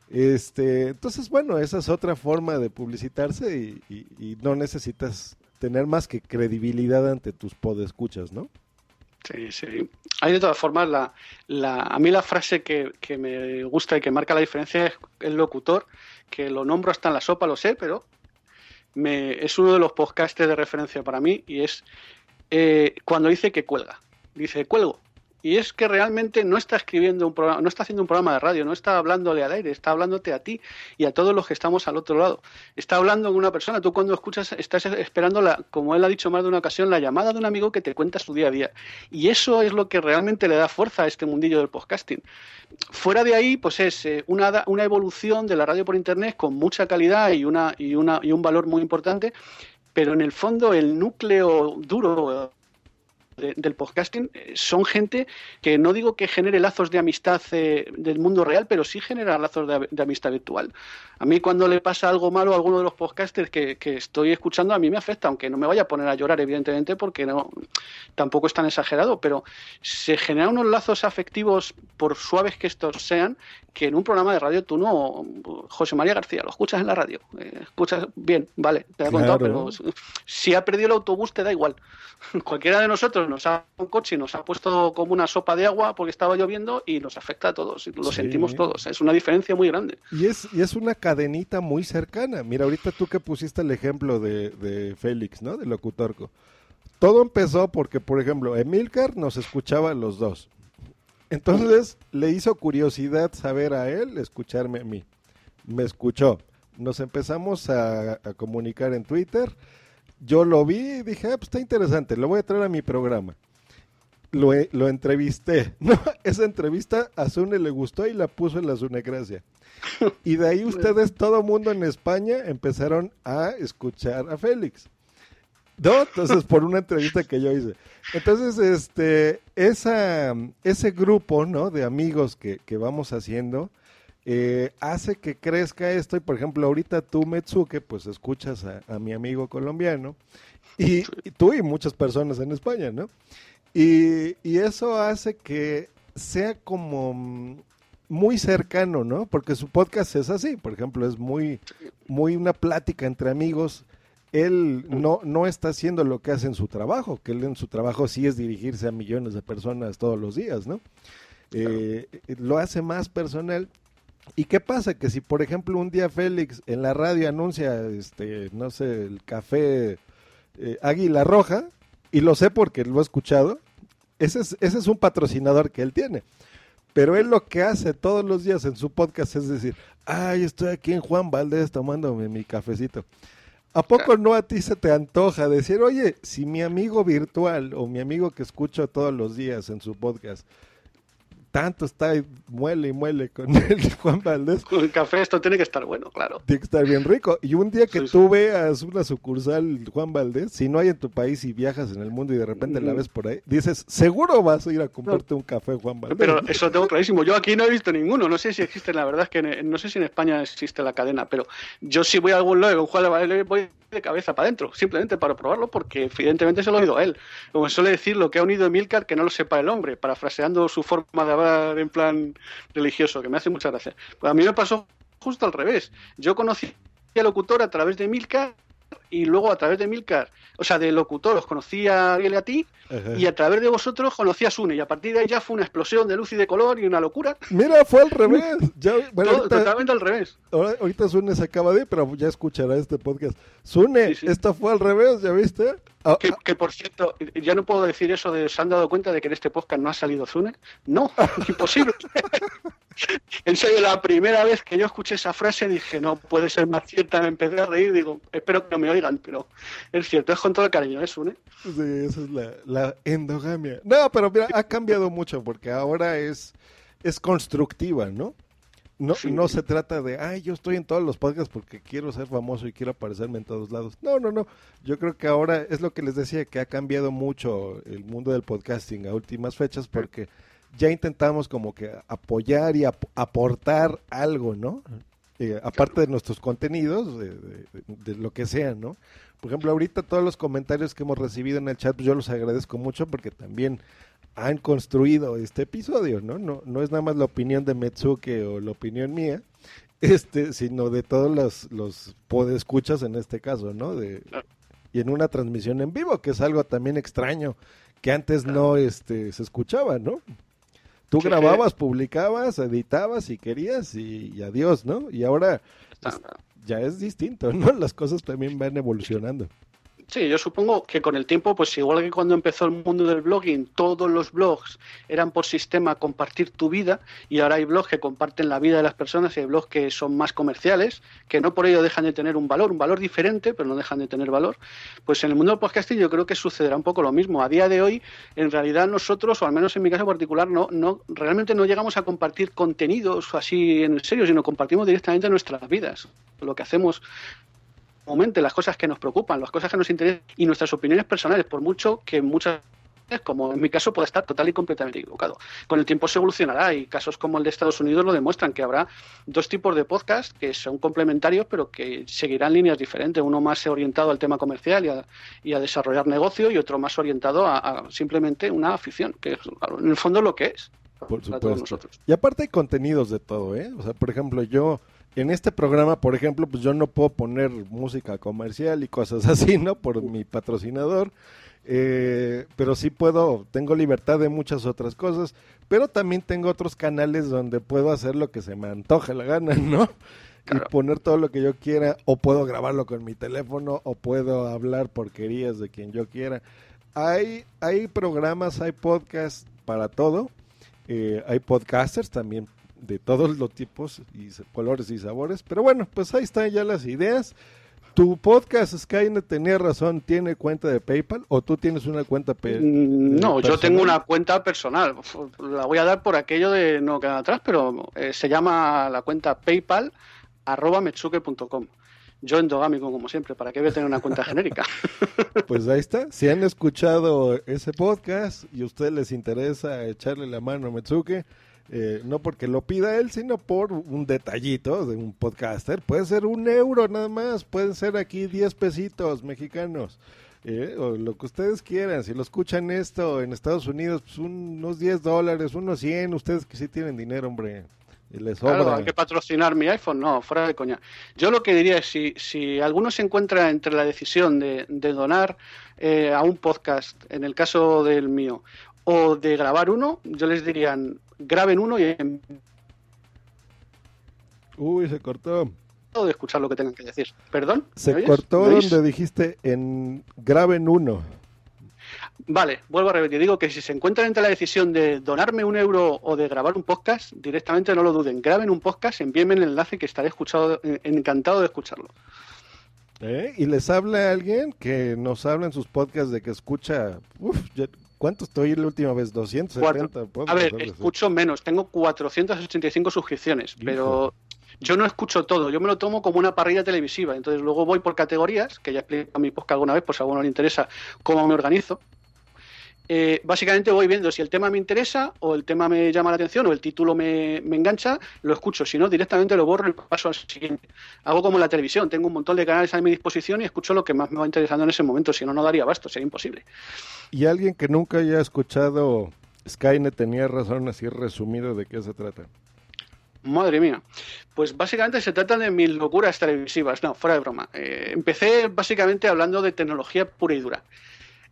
Este, entonces, bueno, esa es otra forma de publicitarse y, y, y no necesitas tener más que credibilidad ante tus podescuchas, ¿no? Sí, sí. Hay de todas formas, la, la, a mí la frase que, que, me gusta y que marca la diferencia es el locutor, que lo nombro hasta en la sopa, lo sé, pero me, es uno de los podcasts de referencia para mí y es eh, cuando dice que cuelga. Dice, cuelgo. Y es que realmente no está escribiendo un programa, no está haciendo un programa de radio, no está hablándole al aire, está hablándote a ti y a todos los que estamos al otro lado. Está hablando con una persona. Tú cuando escuchas estás esperando, la, como él ha dicho más de una ocasión, la llamada de un amigo que te cuenta su día a día. Y eso es lo que realmente le da fuerza a este mundillo del podcasting. Fuera de ahí, pues es eh, una, una evolución de la radio por internet con mucha calidad y, una, y, una, y un valor muy importante, pero en el fondo el núcleo duro de, del podcasting eh, son gente que no digo que genere lazos de amistad eh, del mundo real, pero sí genera lazos de, amistad virtual. A mí cuando le pasa algo malo a alguno de los podcasters que, que, estoy escuchando, a mí me afecta, aunque no me vaya a poner a llorar, evidentemente, porque no tampoco es tan exagerado, pero se generan unos lazos afectivos, por suaves que estos sean, que en un programa de radio tú no, José María García, lo escuchas en la radio, eh, escuchas bien, vale, te he contado, pero si ha perdido el autobús te da igual. Cualquiera de nosotros nos ha un coche y nos ha puesto como una sopa de agua porque estaba lloviendo y nos afecta a todos, lo sí. sentimos todos, es una diferencia muy grande. Y es, y es una cadenita muy cercana. Mira, ahorita tú que pusiste el ejemplo de, de Félix, ¿no? De Locutorco. Todo empezó porque, por ejemplo, Emilcar nos escuchaba los dos. Entonces le hizo curiosidad saber a él, escucharme a mí. Me escuchó. Nos empezamos a, a comunicar en Twitter. Yo lo vi y dije, ah, pues está interesante, lo voy a traer a mi programa. Lo, lo entrevisté. ¿no? Esa entrevista a Zune le gustó y la puso en la Zunecracia. Y de ahí ustedes, todo mundo en España, empezaron a escuchar a Félix. ¿No? Entonces, por una entrevista que yo hice. Entonces, este, esa, ese grupo, ¿no? De amigos que, que vamos haciendo, eh, hace que crezca esto. Y, por ejemplo, ahorita tú, Metsuke, pues escuchas a, a mi amigo colombiano. Y, y, tú y muchas personas en España, ¿no? Y, y eso hace que sea como muy cercano, ¿no? Porque su podcast es así, por ejemplo, es muy, muy una plática entre amigos él no, no está haciendo lo que hace en su trabajo, que él en su trabajo sí es dirigirse a millones de personas todos los días, ¿no? Eh, lo hace más personal. ¿Y qué pasa? Que si, por ejemplo, un día Félix en la radio anuncia, este, no sé, el café eh, Águila Roja, y lo sé porque lo he escuchado, ese es, ese es un patrocinador que él tiene. Pero él lo que hace todos los días en su podcast es decir, ay, estoy aquí en Juan Valdés tomándome mi cafecito. ¿A poco no a ti se te antoja decir, oye, si mi amigo virtual o mi amigo que escucho todos los días en su podcast tanto está y muele y muele con el Juan Valdés. Con el café esto tiene que estar bueno, claro. Tiene que estar bien rico. Y un día que sí, tú sí. veas una sucursal Juan Valdés, si no hay en tu país y viajas en el mundo y de repente mm. la ves por ahí, dices, seguro vas a ir a comprarte no. un café Juan Valdés. Pero eso tengo clarísimo. Yo aquí no he visto ninguno. No sé si existe, la verdad es que no sé si en España existe la cadena, pero yo si voy a algún lado con Juan Valdés voy de cabeza para adentro, simplemente para probarlo, porque evidentemente se lo ha oído a él. Como suele decir, lo que ha unido Emilcar, que no lo sepa el hombre, parafraseando su forma de hablar en plan religioso, que me hace mucha gracia. Pues a mí me pasó justo al revés. Yo conocí al locutor a través de Emilcar y luego a través de Milcar, o sea, de locutor, os conocí a Ariel y a ti, y a través de vosotros conocí a Sune, y a partir de ahí ya fue una explosión de luz y de color y una locura. Mira, fue al revés. Ya, totalmente al revés. ahorita Sune se acaba de ir, pero ya escuchará este podcast. Sune, esto fue al revés, ¿ya viste? Ah, que, que, por cierto, ya no puedo decir eso de se han dado cuenta de que en este podcast no ha salido Zune. No, imposible. en serio, la primera vez que yo escuché esa frase dije, no puede ser más cierta, me empecé a reír, digo, espero que no me oigan, pero es cierto, es con todo el cariño, ¿es ¿eh, Sune? Sí, esa es la, la, endogamia. No, pero mira, ha cambiado mucho porque ahora es, es constructiva, ¿no? No, no se trata de, ay, yo estoy en todos los podcasts porque quiero ser famoso y quiero aparecerme en todos lados. No, no, no. Yo creo que ahora es lo que les decía, que ha cambiado mucho el mundo del podcasting a últimas fechas porque ya intentamos como que apoyar y aportar algo, ¿no? Eh, aparte de nuestros contenidos, de, lo que sea, ¿no? Por ejemplo, ahorita todos los comentarios que hemos recibido en el chat, pues yo los agradezco mucho porque también han construido este episodio, ¿no? No, no es nada más la opinión de Metsuke o la opinión mía, este, sino de todos los, los podescuchas en este caso, ¿no? De, y en una transmisión en vivo, que es algo también extraño, que antes no este, se escuchaba, ¿no? Tú grababas, publicabas, editabas si querías y, adiós, ¿no? Y ahora pues, ya es distinto, ¿no? Las cosas también van evolucionando. Sí, yo supongo que con el tiempo, pues igual que cuando empezó el mundo del blogging, todos los blogs eran por sistema compartir tu vida y ahora hay blogs que comparten la vida de las personas y hay blogs que son más comerciales, que no por ello dejan de tener un valor, un valor diferente, pero no dejan de tener valor. Pues en el mundo del podcasting yo creo que sucederá un poco lo mismo. A día de hoy, en realidad nosotros, o al menos en mi caso particular, no, no realmente no llegamos a compartir contenidos así en serio, sino compartimos directamente nuestras vidas. Lo que hacemos momento las cosas que nos preocupan, las cosas que nos interesan y nuestras opiniones personales, por mucho que muchas como en mi caso puede estar total y completamente equivocado. Con el tiempo se evolucionará y casos como el de Estados Unidos lo demuestran que habrá dos tipos de podcast que son complementarios pero que seguirán líneas diferentes, uno más orientado al tema comercial y a, desarrollar negocio y otro más orientado a, simplemente una afición, que es en el fondo lo que es. Por supuesto. Nosotros. Y aparte hay contenidos de todo, ¿eh? O sea, por ejemplo, yo en este programa, por ejemplo, pues yo no puedo poner música comercial y cosas así, ¿no? Por mi patrocinador. Eh, pero sí puedo, tengo libertad de muchas otras cosas, pero también tengo otros canales donde puedo hacer lo que se me antoje la gana, ¿no? Y poner todo lo que yo quiera, o puedo grabarlo con mi teléfono, o puedo hablar porquerías de quien yo quiera. Hay, hay programas, hay podcasts para todo. Eh, hay podcasters también de todos los tipos y colores y sabores. Pero bueno, pues ahí están ya las ideas. ¿Tu podcast Skynet tenía razón? ¿Tiene cuenta de PayPal o tú tienes una cuenta mm, No, yo tengo una cuenta personal. La voy a dar por aquello de no quedar atrás, pero eh, se llama la cuenta PayPal arroba metsuke.com. Yo endogámico, como siempre, ¿para qué voy a tener una cuenta genérica? Pues ahí está. Si han escuchado ese podcast y a ustedes les interesa echarle la mano a Metsuke, eh, no porque lo pida él, sino por un detallito de un podcaster. Puede ser un euro nada más, pueden ser aquí 10 pesitos mexicanos. Eh, o lo que ustedes quieran, si lo escuchan esto en Estados Unidos, pues unos 10 dólares, unos 100, ustedes que sí tienen dinero, hombre, y les sobra. Claro, hay que patrocinar mi iPhone, no, fuera de coña. Yo lo que diría es, si, si alguno se encuentra entre la decisión de, donar eh, a un podcast, en el caso del mío, o de grabar uno, yo les dirían, graben uno y... Uy, se cortó. De escuchar lo que tengan que decir. ¿Perdón? Se cortó donde dijiste en graben uno. Vale, vuelvo a repetir. Digo que si se encuentran entre la decisión de donarme un euro o de grabar un podcast, directamente no lo duden. Graben un podcast, envíenme el enlace que estaré escuchado, encantado de escucharlo. ¿Eh? Y les habla alguien que nos habla en sus podcasts de que escucha, uf, ¿Cuánto estoy la última vez? 270. A ver, escucho menos. Tengo 485 suscripciones, pero yo no escucho todo. Yo me lo tomo como una parrilla televisiva. Entonces luego voy por categorías, que ya explico en mi podcast alguna vez, por si a alguno le interesa cómo me organizo. Eh, básicamente voy viendo si el tema me interesa o el tema me llama la atención o el título me, engancha, lo escucho. Si no, directamente lo borro y paso al siguiente. Hago como la televisión, tengo un montón de canales a mi disposición y escucho lo que más me va interesando en ese momento. Si no, no daría basto, sería imposible. Y alguien que nunca haya escuchado Skynet tenía razón así resumido de qué se trata. Madre mía. Pues básicamente se trata de mis locuras televisivas. No, fuera de broma. Eh, empecé básicamente hablando de tecnología pura y dura.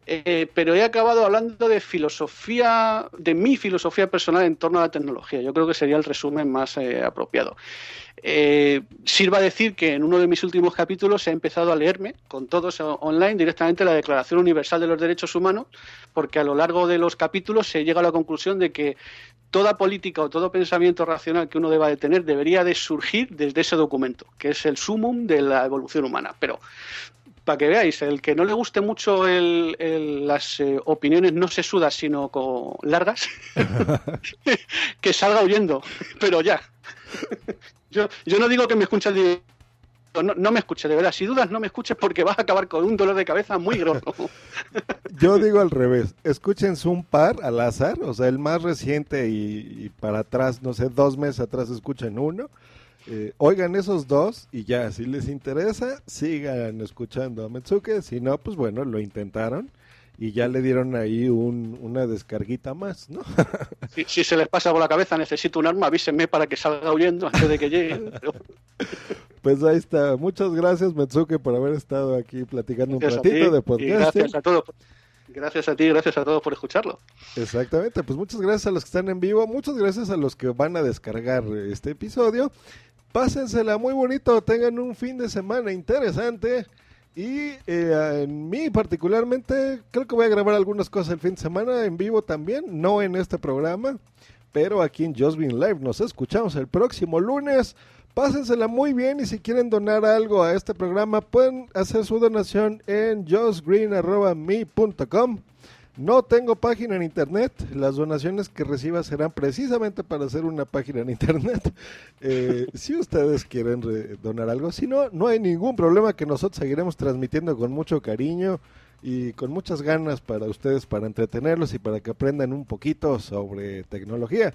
Eh, pero he acabado hablando de filosofía, de mi filosofía personal en torno a la tecnología. Yo creo que sería el resumen más eh, apropiado. Eh, sirva decir que en uno de mis últimos capítulos he empezado a leerme con todos online directamente la Declaración Universal de los Derechos Humanos, porque a lo largo de los capítulos se llega a la conclusión de que toda política o todo pensamiento racional que uno deba de tener debería de surgir desde ese documento, que es el sumum de la evolución humana. Pero para que veáis, el que no le guste mucho las eh, opiniones no se sudas, sino con largas, que salga huyendo, pero ya. yo, yo no digo que me escuche no, no, me escuche, de verdad. Si dudas, no me escuches porque vas a acabar con un dolor de cabeza muy grosso. Yo digo al revés. Escúchense un par al azar, o sea, el más reciente y, y para atrás, no sé, dos meses atrás escuchen uno eh, oigan esos dos y ya, si les interesa, sigan escuchando a Metsuke. Si no, pues bueno, lo intentaron y ya le dieron ahí una descarguita más, ¿no? si, se les pasa por la cabeza, necesito un arma, avísenme para que salga huyendo antes de que lleguen. pues ahí está. Muchas gracias, Metsuke, por haber estado aquí platicando un ratito de podcast. Gracias a todos. Gracias a ti, gracias a todos por escucharlo. Exactamente, pues muchas gracias a los que están en vivo, muchas gracias a los que van a descargar este episodio Pásensela muy bonito, tengan un fin de semana interesante. Y eh, en mí particularmente, creo que voy a grabar algunas cosas el fin de semana en vivo también, no en este programa, pero aquí en Just Green Live. Nos escuchamos el próximo lunes. Pásensela muy bien y si quieren donar algo a este programa, pueden hacer su donación en justgreen.me.com. No tengo página en internet. Las donaciones que reciba serán precisamente para hacer una página en internet. Eh, si ustedes quieren donar algo, si no, no hay ningún problema que nosotros seguiremos transmitiendo con mucho cariño y con muchas ganas para ustedes, para entretenerlos y para que aprendan un poquito sobre tecnología.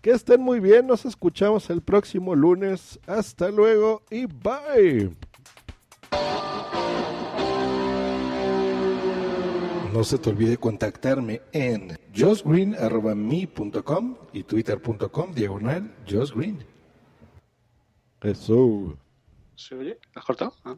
Que estén muy bien, nos escuchamos el próximo lunes. Hasta luego y bye. No se te olvide contactarme en josgreen.me.com y twitter.com diagonal josgreen. Eso. ¿Se oye? ¿Has cortado? Ah.